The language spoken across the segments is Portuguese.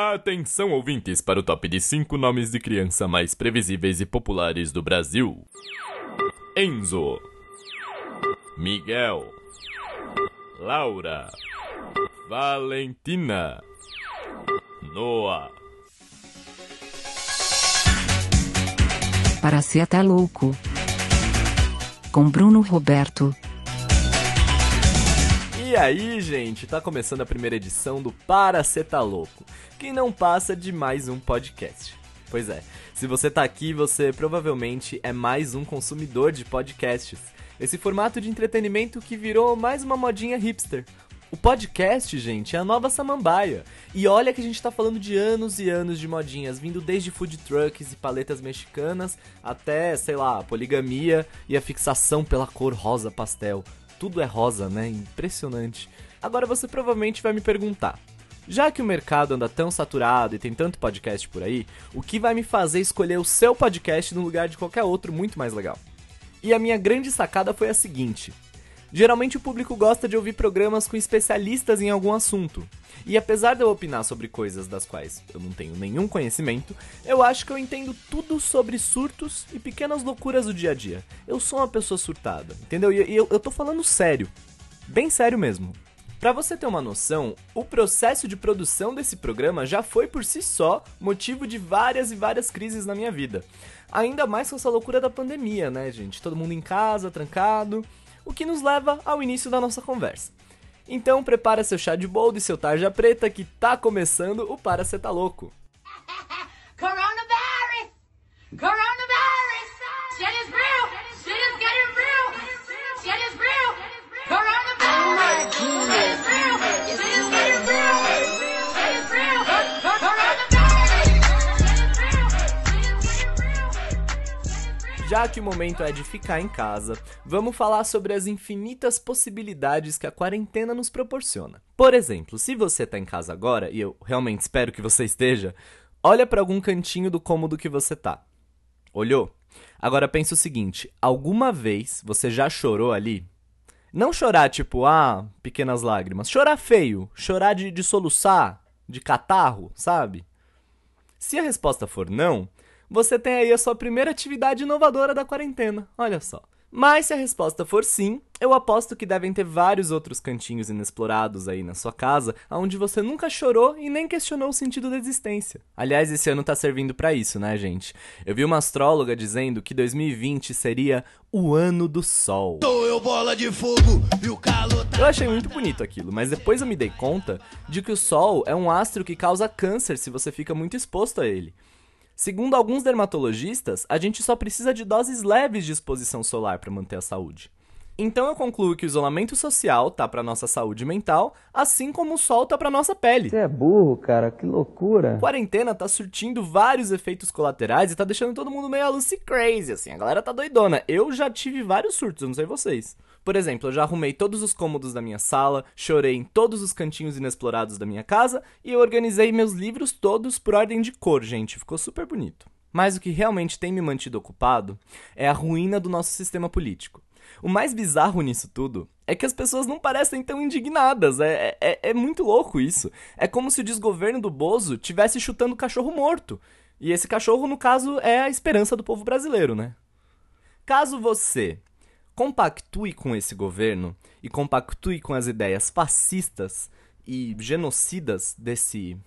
Atenção, ouvintes, para o top de 5 nomes de criança mais previsíveis e populares do Brasil: Enzo, Miguel, Laura, Valentina, Noah. Para ser até louco. Com Bruno Roberto. E aí, gente, tá começando a primeira edição do Para Cê Tá Louco, que não passa de mais um podcast. Pois é, se você tá aqui, você provavelmente é mais um consumidor de podcasts. Esse formato de entretenimento que virou mais uma modinha hipster. O podcast, gente, é a nova samambaia. E olha que a gente tá falando de anos e anos de modinhas, vindo desde food trucks e paletas mexicanas até, sei lá, poligamia e a fixação pela cor rosa pastel tudo é rosa, né? Impressionante. Agora você provavelmente vai me perguntar: já que o mercado anda tão saturado e tem tanto podcast por aí, o que vai me fazer escolher o seu podcast no lugar de qualquer outro muito mais legal? E a minha grande sacada foi a seguinte: Geralmente o público gosta de ouvir programas com especialistas em algum assunto. E apesar de eu opinar sobre coisas das quais eu não tenho nenhum conhecimento, eu acho que eu entendo tudo sobre surtos e pequenas loucuras do dia a dia. Eu sou uma pessoa surtada, entendeu? E eu, eu tô falando sério. Bem sério mesmo. Para você ter uma noção, o processo de produção desse programa já foi por si só motivo de várias e várias crises na minha vida. Ainda mais com essa loucura da pandemia, né, gente? Todo mundo em casa, trancado o que nos leva ao início da nossa conversa. Então prepara seu chá de boldo e seu tarja preta que tá começando o Para Cê Tá Louco. Coronavirus! Coronavirus! Já que o momento é de ficar em casa, vamos falar sobre as infinitas possibilidades que a quarentena nos proporciona. Por exemplo, se você está em casa agora, e eu realmente espero que você esteja, olha para algum cantinho do cômodo que você tá. Olhou? Agora pensa o seguinte: alguma vez você já chorou ali? Não chorar tipo, ah, pequenas lágrimas. Chorar feio. Chorar de, de soluçar, de catarro, sabe? Se a resposta for não, você tem aí a sua primeira atividade inovadora da quarentena. Olha só. Mas se a resposta for sim, eu aposto que devem ter vários outros cantinhos inexplorados aí na sua casa, onde você nunca chorou e nem questionou o sentido da existência. Aliás, esse ano tá servindo para isso, né, gente? Eu vi uma astróloga dizendo que 2020 seria o ano do sol. Eu, fogo, tá... eu achei muito bonito aquilo, mas depois eu me dei conta de que o sol é um astro que causa câncer se você fica muito exposto a ele. Segundo alguns dermatologistas, a gente só precisa de doses leves de exposição solar para manter a saúde. Então eu concluo que o isolamento social tá para nossa saúde mental, assim como o sol tá para nossa pele. Você é burro, cara, que loucura. A quarentena tá surtindo vários efeitos colaterais e tá deixando todo mundo meio Lucy crazy, assim. A galera tá doidona. Eu já tive vários surtos, eu não sei vocês. Por exemplo, eu já arrumei todos os cômodos da minha sala, chorei em todos os cantinhos inexplorados da minha casa e eu organizei meus livros todos por ordem de cor, gente. Ficou super bonito. Mas o que realmente tem me mantido ocupado é a ruína do nosso sistema político. O mais bizarro nisso tudo é que as pessoas não parecem tão indignadas. É, é, é muito louco isso. É como se o desgoverno do Bozo tivesse chutando cachorro morto. E esse cachorro, no caso, é a esperança do povo brasileiro, né? Caso você compactue com esse governo e compactue com as ideias fascistas e genocidas desse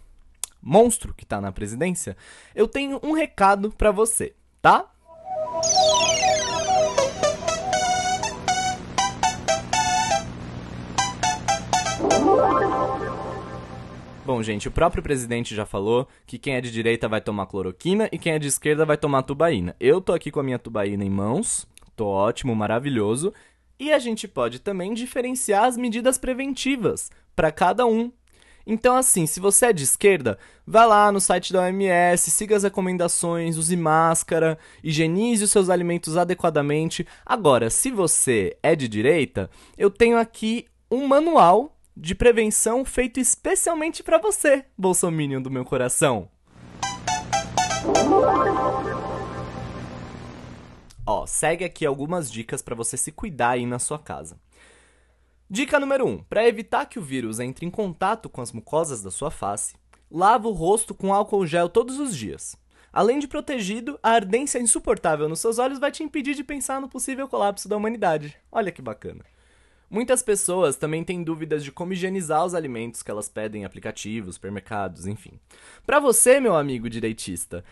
monstro que tá na presidência, eu tenho um recado para você, tá? Bom, gente, o próprio presidente já falou que quem é de direita vai tomar cloroquina e quem é de esquerda vai tomar tubaína. Eu tô aqui com a minha tubaína em mãos Tô ótimo, maravilhoso. E a gente pode também diferenciar as medidas preventivas para cada um. Então, assim, se você é de esquerda, vá lá no site da OMS, siga as recomendações, use máscara, higienize os seus alimentos adequadamente. Agora, se você é de direita, eu tenho aqui um manual de prevenção feito especialmente para você, bolsominion do meu coração. Ó, segue aqui algumas dicas para você se cuidar aí na sua casa. Dica número 1. Um, para evitar que o vírus entre em contato com as mucosas da sua face, Lava o rosto com álcool gel todos os dias. Além de protegido, a ardência insuportável nos seus olhos vai te impedir de pensar no possível colapso da humanidade. Olha que bacana. Muitas pessoas também têm dúvidas de como higienizar os alimentos que elas pedem em aplicativos, supermercados, enfim. Para você, meu amigo direitista,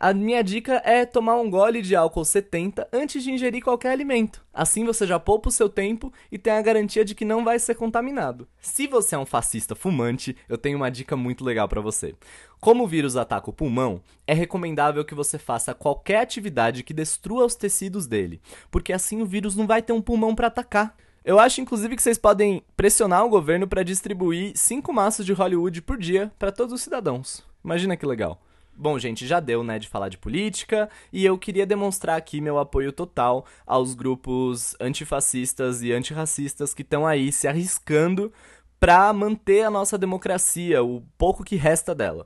a minha dica é tomar um gole de álcool 70 antes de ingerir qualquer alimento. Assim você já poupa o seu tempo e tem a garantia de que não vai ser contaminado. Se você é um fascista fumante, eu tenho uma dica muito legal para você. Como o vírus ataca o pulmão, é recomendável que você faça qualquer atividade que destrua os tecidos dele, porque assim o vírus não vai ter um pulmão para atacar. Eu acho, inclusive, que vocês podem pressionar o governo para distribuir cinco maços de Hollywood por dia para todos os cidadãos. Imagina que legal. Bom, gente, já deu, né, de falar de política, e eu queria demonstrar aqui meu apoio total aos grupos antifascistas e antirracistas que estão aí se arriscando para manter a nossa democracia, o pouco que resta dela.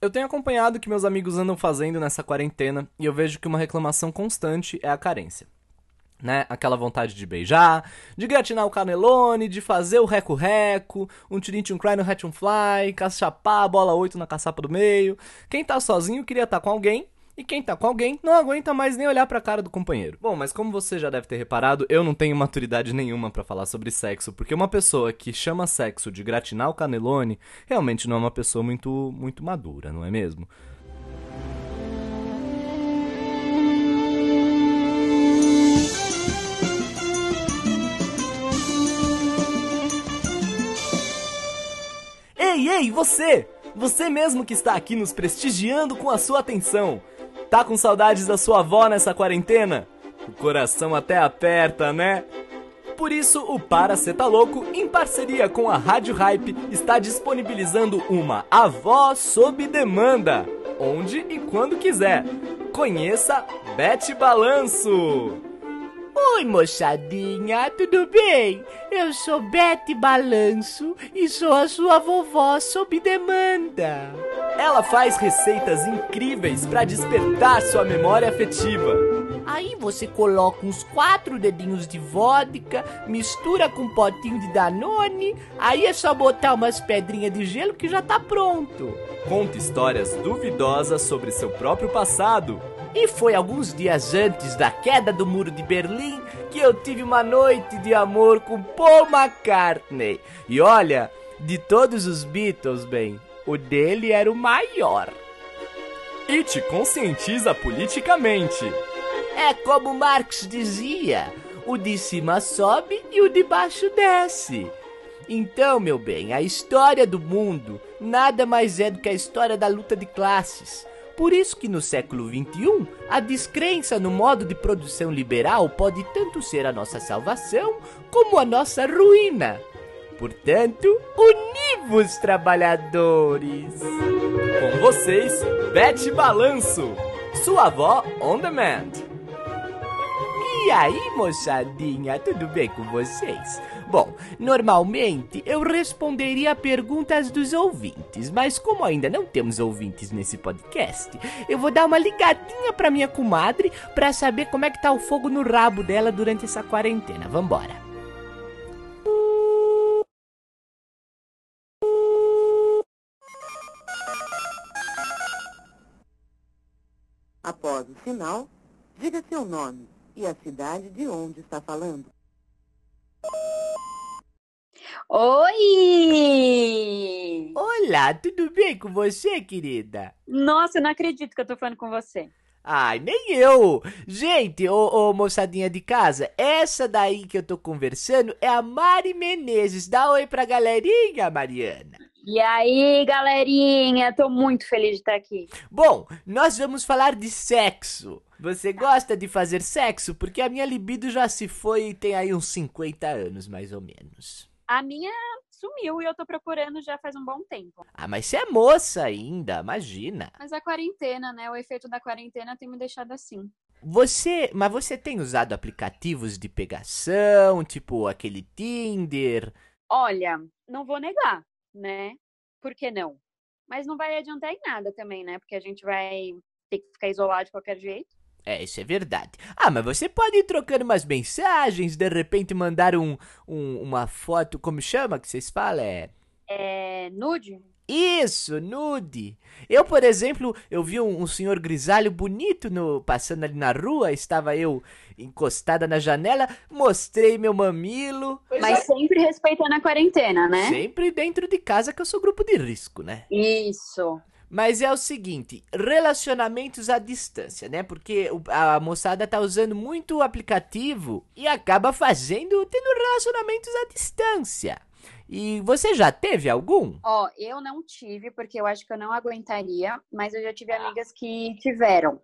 Eu tenho acompanhado o que meus amigos andam fazendo nessa quarentena e eu vejo que uma reclamação constante é a carência né? Aquela vontade de beijar, de gratinar o canelone, de fazer o reco-reco, um tirinho um cry no hatch um fly, cachapar bola 8 na caçapa do meio. Quem tá sozinho queria estar tá com alguém, e quem tá com alguém não aguenta mais nem olhar pra cara do companheiro. Bom, mas como você já deve ter reparado, eu não tenho maturidade nenhuma para falar sobre sexo, porque uma pessoa que chama sexo de gratinar o canelone realmente não é uma pessoa muito muito madura, não é mesmo? Ei, ei, você! Você mesmo que está aqui nos prestigiando com a sua atenção. Tá com saudades da sua avó nessa quarentena? O coração até aperta, né? Por isso, o Para Tá Louco, em parceria com a Rádio Hype, está disponibilizando uma Avó sob demanda, onde e quando quiser. Conheça Bete Balanço! Oi, moçadinha, tudo bem? Eu sou Bete Balanço e sou a sua vovó sob demanda. Ela faz receitas incríveis para despertar sua memória afetiva. Aí você coloca uns quatro dedinhos de vodka, mistura com um potinho de Danone, aí é só botar umas pedrinhas de gelo que já tá pronto. Conta histórias duvidosas sobre seu próprio passado e foi alguns dias antes da queda do muro de Berlim que eu tive uma noite de amor com Paul McCartney. E olha, de todos os Beatles, bem, o dele era o maior. E te conscientiza politicamente. É como Marx dizia: o de cima sobe e o de baixo desce. Então, meu bem, a história do mundo nada mais é do que a história da luta de classes. Por isso que no século XXI, a descrença no modo de produção liberal pode tanto ser a nossa salvação como a nossa ruína. Portanto, univos trabalhadores! Com vocês, Bete Balanço, sua avó on demand. E aí, moçadinha, tudo bem com vocês? Bom, normalmente eu responderia perguntas dos ouvintes, mas como ainda não temos ouvintes nesse podcast, eu vou dar uma ligadinha pra minha comadre pra saber como é que tá o fogo no rabo dela durante essa quarentena. Vambora. Após o sinal, diga seu nome e a cidade de onde está falando. Oi! Olá, tudo bem com você, querida? Nossa, eu não acredito que eu tô falando com você. Ai, nem eu! Gente, ô, ô, moçadinha de casa, essa daí que eu tô conversando é a Mari Menezes. Dá oi pra galerinha, Mariana. E aí, galerinha, tô muito feliz de estar aqui. Bom, nós vamos falar de sexo. Você gosta de fazer sexo? Porque a minha libido já se foi e tem aí uns 50 anos, mais ou menos. A minha sumiu e eu tô procurando já faz um bom tempo. Ah, mas você é moça ainda, imagina. Mas a quarentena, né? O efeito da quarentena tem me deixado assim. Você, mas você tem usado aplicativos de pegação, tipo aquele Tinder? Olha, não vou negar, né? Por que não? Mas não vai adiantar em nada também, né? Porque a gente vai ter que ficar isolado de qualquer jeito. É, isso é verdade. Ah, mas você pode ir trocando umas mensagens, de repente mandar um, um uma foto, como chama que vocês falam? É. É. nude? Isso, nude. Eu, por exemplo, eu vi um, um senhor grisalho bonito no passando ali na rua, estava eu encostada na janela, mostrei meu mamilo. Mas sempre respeitando a quarentena, né? Sempre dentro de casa, que eu sou grupo de risco, né? Isso. Mas é o seguinte, relacionamentos à distância, né? Porque a moçada tá usando muito o aplicativo e acaba fazendo, tendo relacionamentos à distância. E você já teve algum? Ó, eu não tive, porque eu acho que eu não aguentaria, mas eu já tive amigas que tiveram.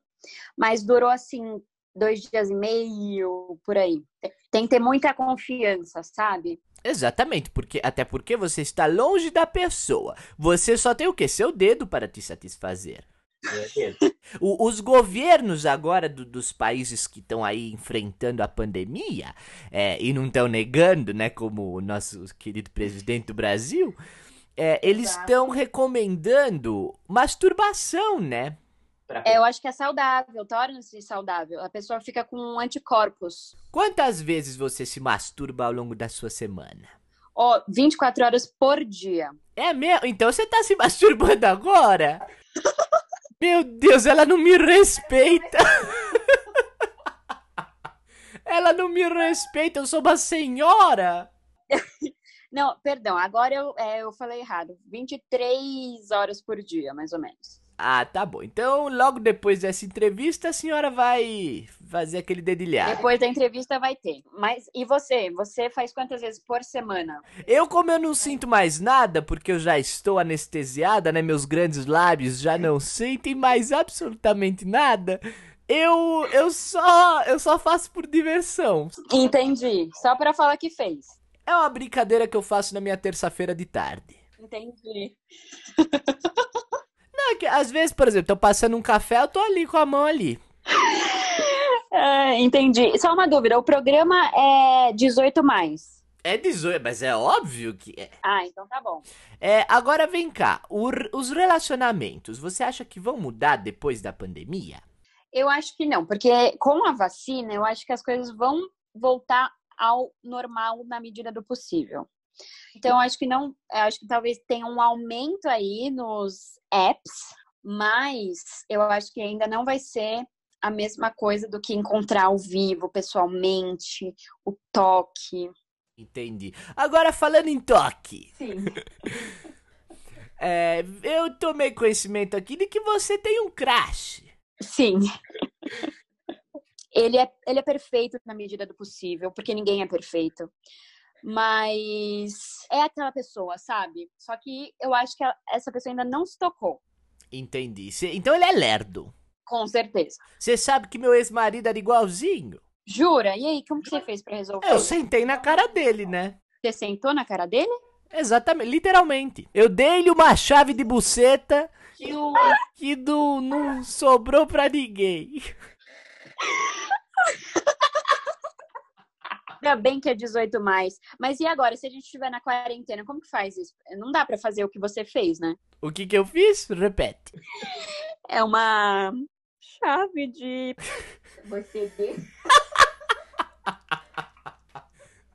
Mas durou assim, dois dias e meio, por aí. Tem que ter muita confiança, sabe? Exatamente, porque até porque você está longe da pessoa. Você só tem o quê? Seu dedo para te satisfazer. O- os governos agora do- dos países que estão aí enfrentando a pandemia é, e não estão negando, né, como o nosso querido presidente do Brasil, é, eles estão recomendando masturbação, né? É, eu acho que é saudável, torna-se saudável. A pessoa fica com anticorpos. Quantas vezes você se masturba ao longo da sua semana? Ó, 24 horas por dia. É mesmo? Então você tá se masturbando agora? Meu Deus, ela não me respeita. Ela não me respeita, eu sou uma senhora. Não, perdão, agora eu, é, eu falei errado. 23 horas por dia, mais ou menos. Ah, tá bom. Então, logo depois dessa entrevista, a senhora vai fazer aquele dedilhado. Depois da entrevista vai ter. Mas e você? Você faz quantas vezes por semana? Eu, como eu não sinto mais nada, porque eu já estou anestesiada, né? Meus grandes lábios já não sentem mais absolutamente nada. Eu, eu só, eu só faço por diversão. Entendi. Só pra falar que fez. É uma brincadeira que eu faço na minha terça-feira de tarde. Entendi. Que às vezes, por exemplo, tô passando um café, eu tô ali com a mão ali. É, entendi. Só uma dúvida, o programa é 18 mais. É 18, mas é óbvio que é. Ah, então tá bom. É, agora vem cá, o os relacionamentos, você acha que vão mudar depois da pandemia? Eu acho que não, porque com a vacina, eu acho que as coisas vão voltar ao normal na medida do possível. Então, acho que não, acho que talvez tenha um aumento aí nos apps, mas eu acho que ainda não vai ser a mesma coisa do que encontrar ao vivo, pessoalmente, o toque. Entendi. Agora falando em toque, Sim. é, eu tomei conhecimento aqui de que você tem um crush. Sim. Ele é, ele é perfeito na medida do possível, porque ninguém é perfeito. Mas é aquela pessoa, sabe? Só que eu acho que essa pessoa ainda não se tocou. Entendi. Cê- então ele é lerdo. Com certeza. Você sabe que meu ex-marido era igualzinho? Jura? E aí, como que você fez pra resolver? Eu sentei na cara dele, né? Você sentou na cara dele? Exatamente, literalmente. Eu dei-lhe uma chave de buceta que, o- que não, não sobrou pra ninguém. Ainda bem que é 18 mais. Mas e agora, se a gente estiver na quarentena, como que faz isso? Não dá pra fazer o que você fez, né? O que que eu fiz? Repete. É uma chave de. Você vê?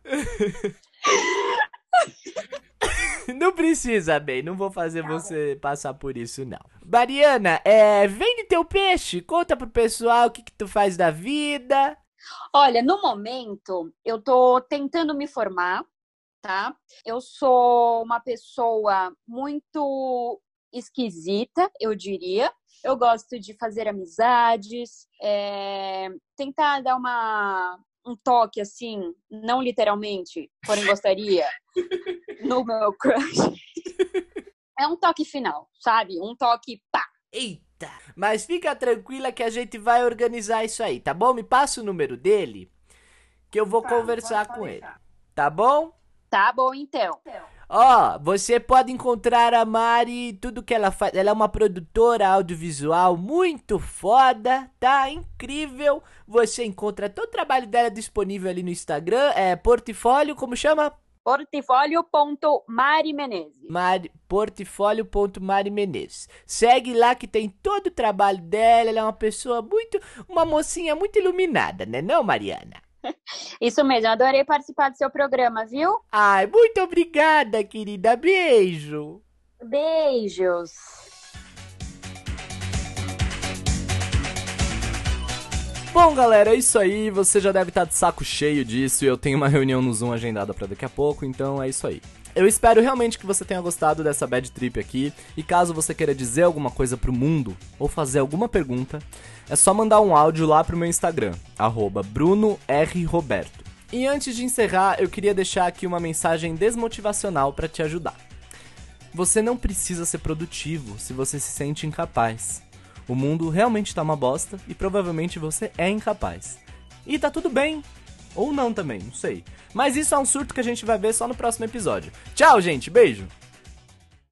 Não precisa, bem, não vou fazer você passar por isso, não. Mariana, é, vende teu peixe, conta pro pessoal o que que tu faz da vida. Olha, no momento, eu tô tentando me formar, tá? Eu sou uma pessoa muito esquisita, eu diria. Eu gosto de fazer amizades, é, tentar dar uma, um toque, assim, não literalmente, porém gostaria, no meu crush. É um toque final, sabe? Um toque pá. Eita! Mas fica tranquila que a gente vai organizar isso aí, tá bom? Me passa o número dele, que eu vou conversar com ele. Tá bom? Tá bom, então. Ó, você pode encontrar a Mari, tudo que ela faz. Ela é uma produtora audiovisual muito foda, tá? Incrível. Você encontra todo o trabalho dela disponível ali no Instagram. É portfólio, como chama? Portfólio.mari Menezes. Mari, portfólio.mari Menezes. Segue lá que tem todo o trabalho dela. Ela é uma pessoa muito. Uma mocinha muito iluminada, né, não, Mariana? Isso mesmo, adorei participar do seu programa, viu? Ai, muito obrigada, querida. Beijo. Beijos. Bom, galera, é isso aí. Você já deve estar de saco cheio disso e eu tenho uma reunião no Zoom agendada para daqui a pouco, então é isso aí. Eu espero realmente que você tenha gostado dessa bad trip aqui. E caso você queira dizer alguma coisa pro mundo ou fazer alguma pergunta, é só mandar um áudio lá pro meu Instagram, BrunoRRoberto. E antes de encerrar, eu queria deixar aqui uma mensagem desmotivacional para te ajudar. Você não precisa ser produtivo se você se sente incapaz. O mundo realmente tá uma bosta e provavelmente você é incapaz. E tá tudo bem. Ou não também, não sei. Mas isso é um surto que a gente vai ver só no próximo episódio. Tchau, gente. Beijo.